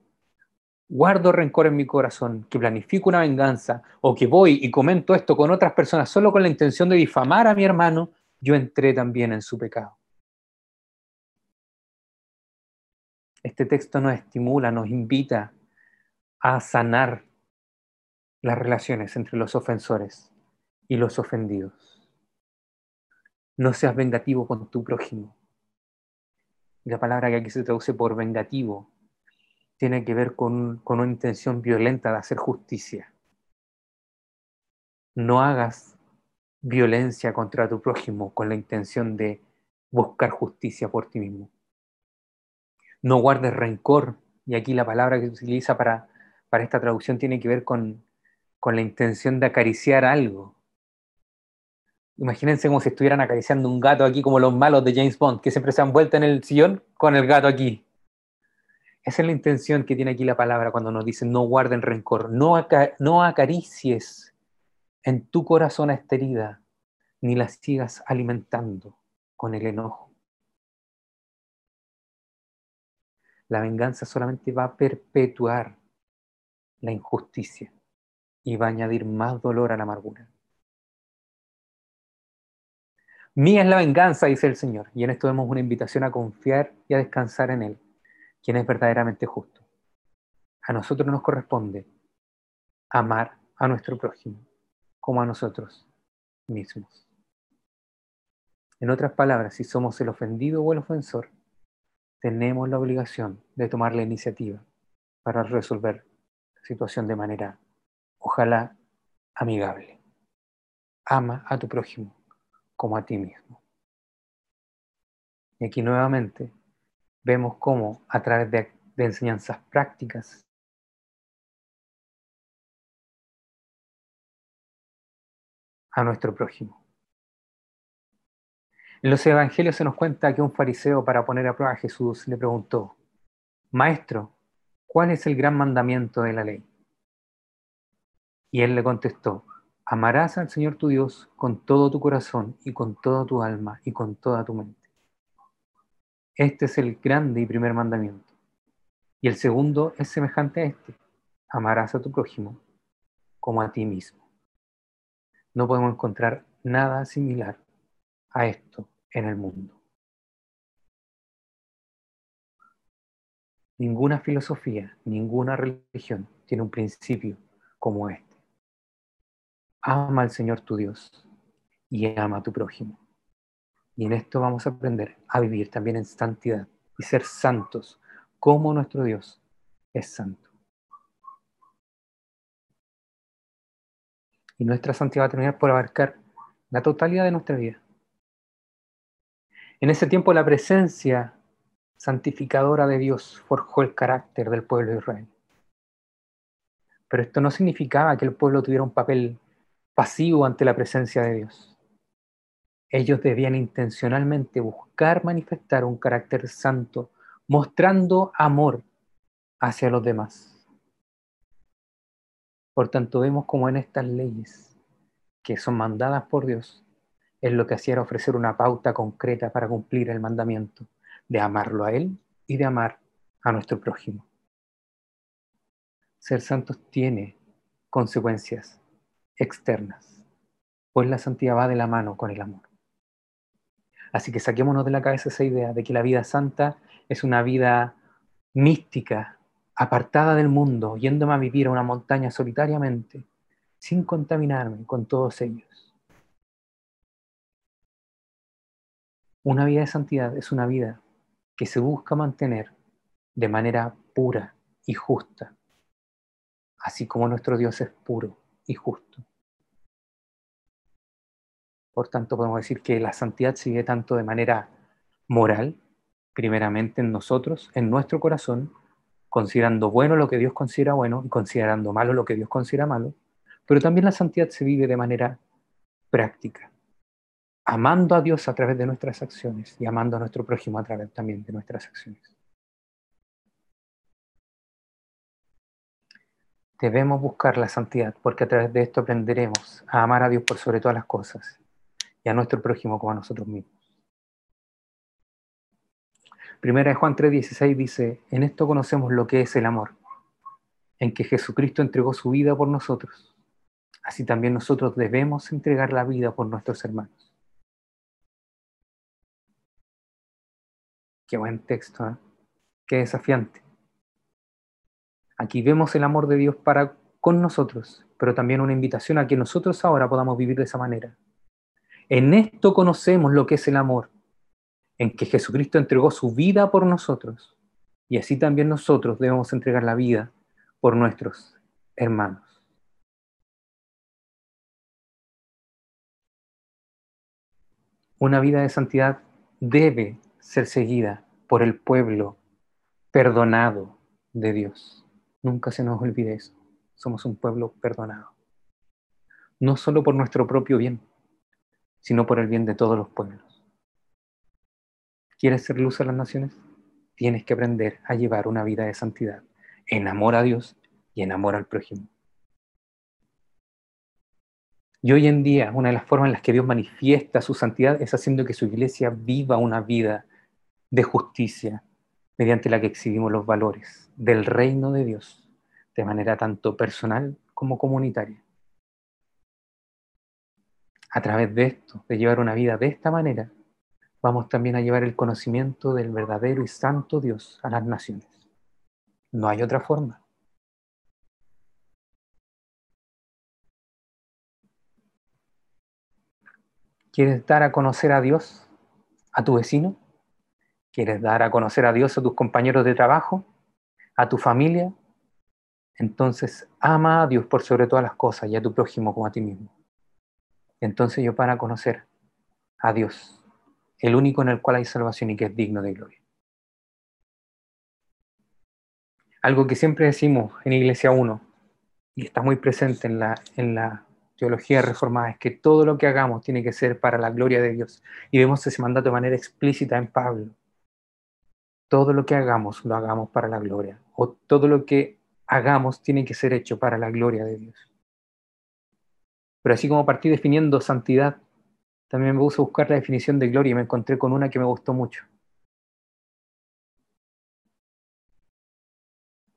guardo rencor en mi corazón, que planifico una venganza o que voy y comento esto con otras personas solo con la intención de difamar a mi hermano, yo entré también en su pecado. Este texto nos estimula, nos invita a sanar las relaciones entre los ofensores y los ofendidos. No seas vengativo con tu prójimo. la palabra que aquí se traduce por vengativo tiene que ver con, una intención violenta de hacer justicia. No hagas violencia contra tu prójimo con la intención de buscar justicia por ti mismo. No guardes rencor, y aquí la palabra que se utiliza para, para esta traducción tiene que ver con, con la intención de acariciar algo. Imagínense como si estuvieran acariciando un gato aquí como los malos de James Bond, que siempre se han vuelto en el sillón con el gato aquí. Esa es la intención que tiene aquí la palabra cuando nos dice no guarden rencor, no, no acaricies en tu corazón a esta herida, ni la sigas alimentando con el enojo. La venganza solamente va a perpetuar la injusticia y va a añadir más dolor a la amargura. Mía es la venganza, dice el Señor, y en esto vemos una invitación a confiar y a descansar en Él quien es verdaderamente justo. A nosotros nos corresponde amar a nuestro prójimo como a nosotros mismos. En otras palabras, si somos el ofendido o el ofensor, tenemos la obligación de tomar la iniciativa para resolver la situación de manera, ojalá, amigable. Ama a tu prójimo como a ti mismo. Y aquí nuevamente vemos cómo a través de, enseñanzas prácticas a nuestro prójimo. En los evangelios se nos cuenta que un fariseo para poner a prueba a Jesús le preguntó, Maestro, ¿cuál es el gran mandamiento de la ley? Y él le contestó, amarás al Señor tu Dios con todo tu corazón y con toda tu alma y con toda tu mente. Este es el grande y primer mandamiento. Y el segundo es semejante a este. Amarás a tu prójimo como a ti mismo. No podemos encontrar nada similar a esto en el mundo. Ninguna filosofía, ninguna religión tiene un principio como este. Ama al Señor tu Dios y ama a tu prójimo. Y en esto vamos a aprender a vivir también en santidad y ser santos como nuestro Dios es santo. Y nuestra santidad va a terminar por abarcar la totalidad de nuestra vida. En ese tiempo la presencia santificadora de Dios forjó el carácter del pueblo de Israel. Pero esto no significaba que el pueblo tuviera un papel pasivo ante la presencia de Dios. Ellos debían intencionalmente buscar manifestar un carácter santo, mostrando amor hacia los demás. Por tanto, vemos como en estas leyes que son mandadas por Dios, es lo que hacía era ofrecer una pauta concreta para cumplir el mandamiento de amarlo a Él y de amar a nuestro prójimo. Ser santos tiene consecuencias externas, pues la santidad va de la mano con el amor. Así que saquémonos de la cabeza esa idea de que la vida santa es una vida mística, apartada del mundo, yéndome a vivir a una montaña solitariamente, sin contaminarme con todos ellos. Una vida de santidad es una vida que se busca mantener de manera pura y justa, así como nuestro Dios es puro y justo. Por tanto, podemos decir que la santidad se vive tanto de manera moral, primeramente en nosotros, en nuestro corazón, considerando bueno lo que Dios considera bueno y considerando malo lo que Dios considera malo, pero también la santidad se vive de manera práctica, amando a Dios a través de nuestras acciones y amando a nuestro prójimo a través también de nuestras acciones. Debemos buscar la santidad porque a través de esto aprenderemos a amar a Dios por sobre todas las cosas y a nuestro prójimo como a nosotros mismos. Primera de Juan 3:16 dice, en esto conocemos lo que es el amor, en que Jesucristo entregó su vida por nosotros. Así también nosotros debemos entregar la vida por nuestros hermanos. Qué buen texto, ¿eh? qué desafiante. Aquí vemos el amor de Dios para con nosotros, pero también una invitación a que nosotros ahora podamos vivir de esa manera. En esto conocemos lo que es el amor, en que Jesucristo entregó su vida por nosotros, y así también nosotros debemos entregar la vida por nuestros hermanos. Una vida de santidad debe ser seguida por el pueblo perdonado de Dios. Nunca se nos olvide eso. Somos un pueblo perdonado. No solo por nuestro propio bien, sino por el bien de todos los pueblos. ¿Quieres ser luz a las naciones? Tienes que aprender a llevar una vida de santidad, en amor a Dios y en amor al prójimo. Y hoy en día, una de las formas en las que Dios manifiesta su santidad es haciendo que su iglesia viva una vida de justicia, mediante la que exhibimos los valores del reino de Dios, de manera tanto personal como comunitaria a través de esto, de llevar una vida de esta manera, vamos también a llevar el conocimiento del verdadero y santo Dios a las naciones. No hay otra forma. ¿Quieres dar a conocer a Dios a tu vecino? ¿Quieres dar a conocer a Dios a tus compañeros de trabajo? ¿A tu familia? Entonces ama a Dios por sobre todas las cosas y a tu prójimo como a ti mismo. Entonces yo para conocer a Dios, el único en el cual hay salvación y que es digno de gloria. Algo que siempre decimos en Iglesia 1 y está muy presente en la, en la teología reformada es que todo lo que hagamos tiene que ser para la gloria de Dios. Y vemos ese mandato de manera explícita en Pablo. Todo lo que hagamos lo hagamos para la gloria. O todo lo que hagamos tiene que ser hecho para la gloria de Dios. Pero así como partí definiendo santidad, también me puse a buscar la definición de gloria y me encontré con una que me gustó mucho.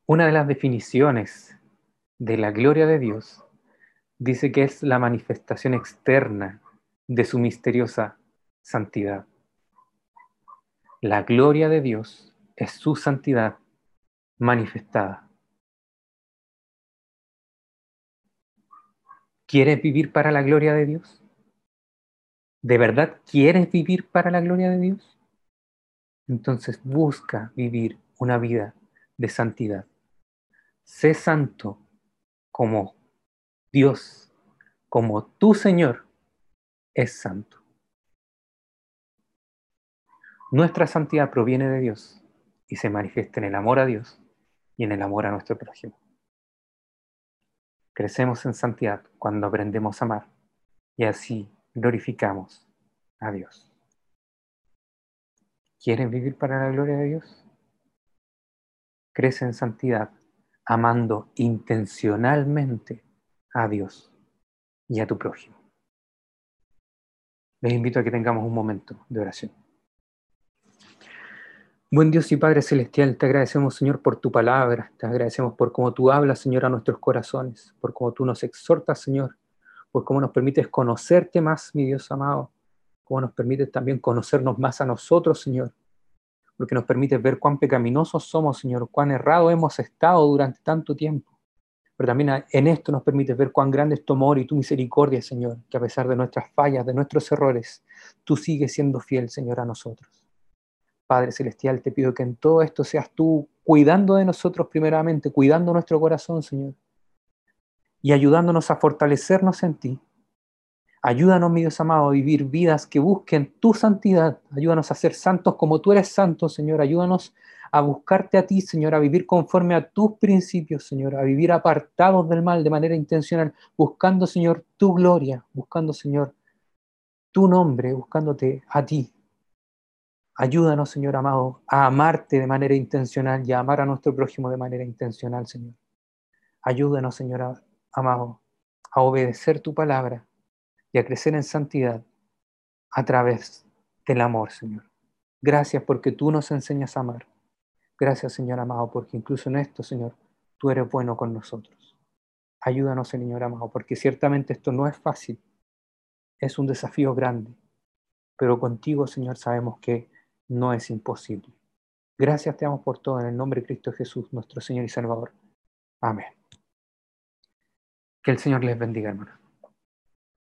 Una de las definiciones de la gloria de Dios dice que es la manifestación externa de su misteriosa santidad. La gloria de Dios es su santidad manifestada. ¿Quieres vivir para la gloria de Dios? ¿De verdad quieres vivir para la gloria de Dios? Entonces busca vivir una vida de santidad. Sé santo como Dios, como tu Señor es santo. Nuestra santidad proviene de Dios y se manifieste en el amor a Dios y en el amor a nuestro prójimo. Crecemos en santidad cuando aprendemos a amar y así glorificamos a Dios. ¿Quieres vivir para la gloria de Dios? Crece en santidad amando intencionalmente a Dios y a tu prójimo. Les invito a que tengamos un momento de oración. Buen Dios y Padre Celestial, te agradecemos, Señor, por tu palabra, te agradecemos por cómo tú hablas, Señor, a nuestros corazones, por cómo tú nos exhortas, Señor, por cómo nos permites conocerte más, mi Dios amado, cómo nos permites también conocernos más a nosotros, Señor, porque nos permites ver cuán pecaminosos somos, Señor, cuán errado hemos estado durante tanto tiempo. Pero también en esto nos permites ver cuán grande es tu amor y tu misericordia, Señor, que a pesar de nuestras fallas, de nuestros errores, tú sigues siendo fiel, Señor, a nosotros. Padre Celestial, te pido que en todo esto seas tú cuidando de nosotros primeramente, cuidando nuestro corazón, Señor, y ayudándonos a fortalecernos en ti. Ayúdanos, mi Dios amado, a vivir vidas que busquen tu santidad. Ayúdanos a ser santos como tú eres santo, Señor. Ayúdanos a buscarte a ti, Señor, a vivir conforme a tus principios, Señor, a vivir apartados del mal de manera intencional, buscando, Señor, tu gloria, buscando, Señor, tu nombre, buscándote a ti, Ayúdanos, Señor amado, a amarte de manera intencional y a amar a nuestro prójimo de manera intencional, Señor. Ayúdanos, Señor amado, a obedecer tu palabra y a crecer en santidad a través del amor, Señor. Gracias porque tú nos enseñas a amar. Gracias, Señor amado, porque incluso en esto, Señor, tú eres bueno con nosotros. Ayúdanos, Señor amado, porque ciertamente esto no es fácil. Es un desafío grande. Pero contigo, Señor, sabemos que no es imposible. Gracias te damos por todo en el nombre de Cristo Jesús, nuestro Señor y Salvador. Amén. Que el Señor les bendiga, hermanos.